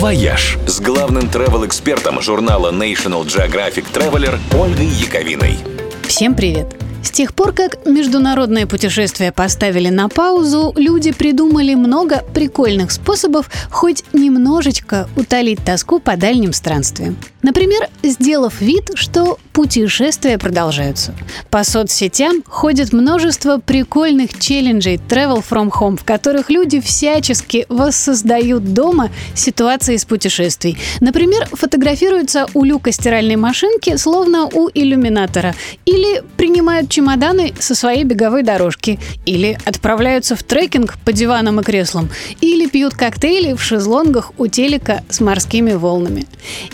«Вояж» с главным travel-экспертом журнала National Geographic Traveler Ольгой Яковиной. Всем привет! С тех пор, как международные путешествия поставили на паузу, люди придумали много прикольных способов хоть немножечко утолить тоску по дальним странствиям. Например, сделав вид, что путешествия продолжаются. По соцсетям ходит множество прикольных челленджей Travel from Home, в которых люди всячески воссоздают дома ситуации из путешествий. Например, фотографируются у люка стиральной машинки, словно у иллюминатора, или принимают чемоданы со своей беговой дорожки, или отправляются в трекинг по диванам и креслам, или пьют коктейли в шезлонгах у телека с морскими волнами.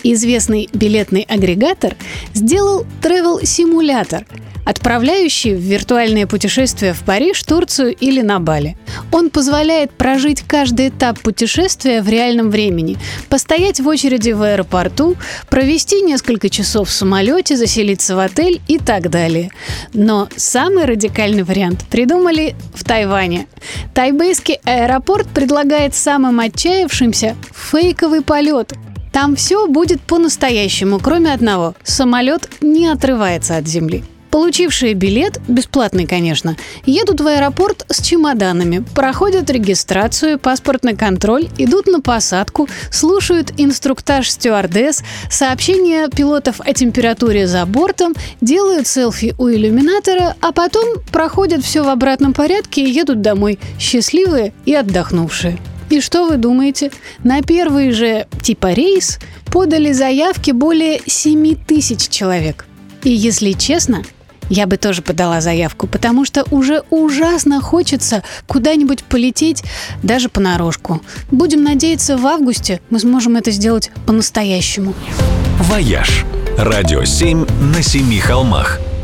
Известный билетный агрегатор сделал Travel Simulator, отправляющий в виртуальное путешествие в Париж, Турцию или на Бали. Он позволяет прожить каждый этап путешествия в реальном времени, постоять в очереди в аэропорту, провести несколько часов в самолете, заселиться в отель и так далее. Но самый радикальный вариант придумали в Тайване. Тайбейский аэропорт предлагает самым отчаявшимся фейковый полет там все будет по-настоящему, кроме одного. Самолет не отрывается от земли. Получившие билет, бесплатный, конечно, едут в аэропорт с чемоданами, проходят регистрацию, паспортный контроль, идут на посадку, слушают инструктаж стюардесс, сообщения пилотов о температуре за бортом, делают селфи у иллюминатора, а потом проходят все в обратном порядке и едут домой, счастливые и отдохнувшие. И что вы думаете? На первый же типа рейс подали заявки более 7 тысяч человек. И если честно, я бы тоже подала заявку, потому что уже ужасно хочется куда-нибудь полететь, даже понарошку. Будем надеяться, в августе мы сможем это сделать по-настоящему. «Вояж» – радио 7 на семи холмах –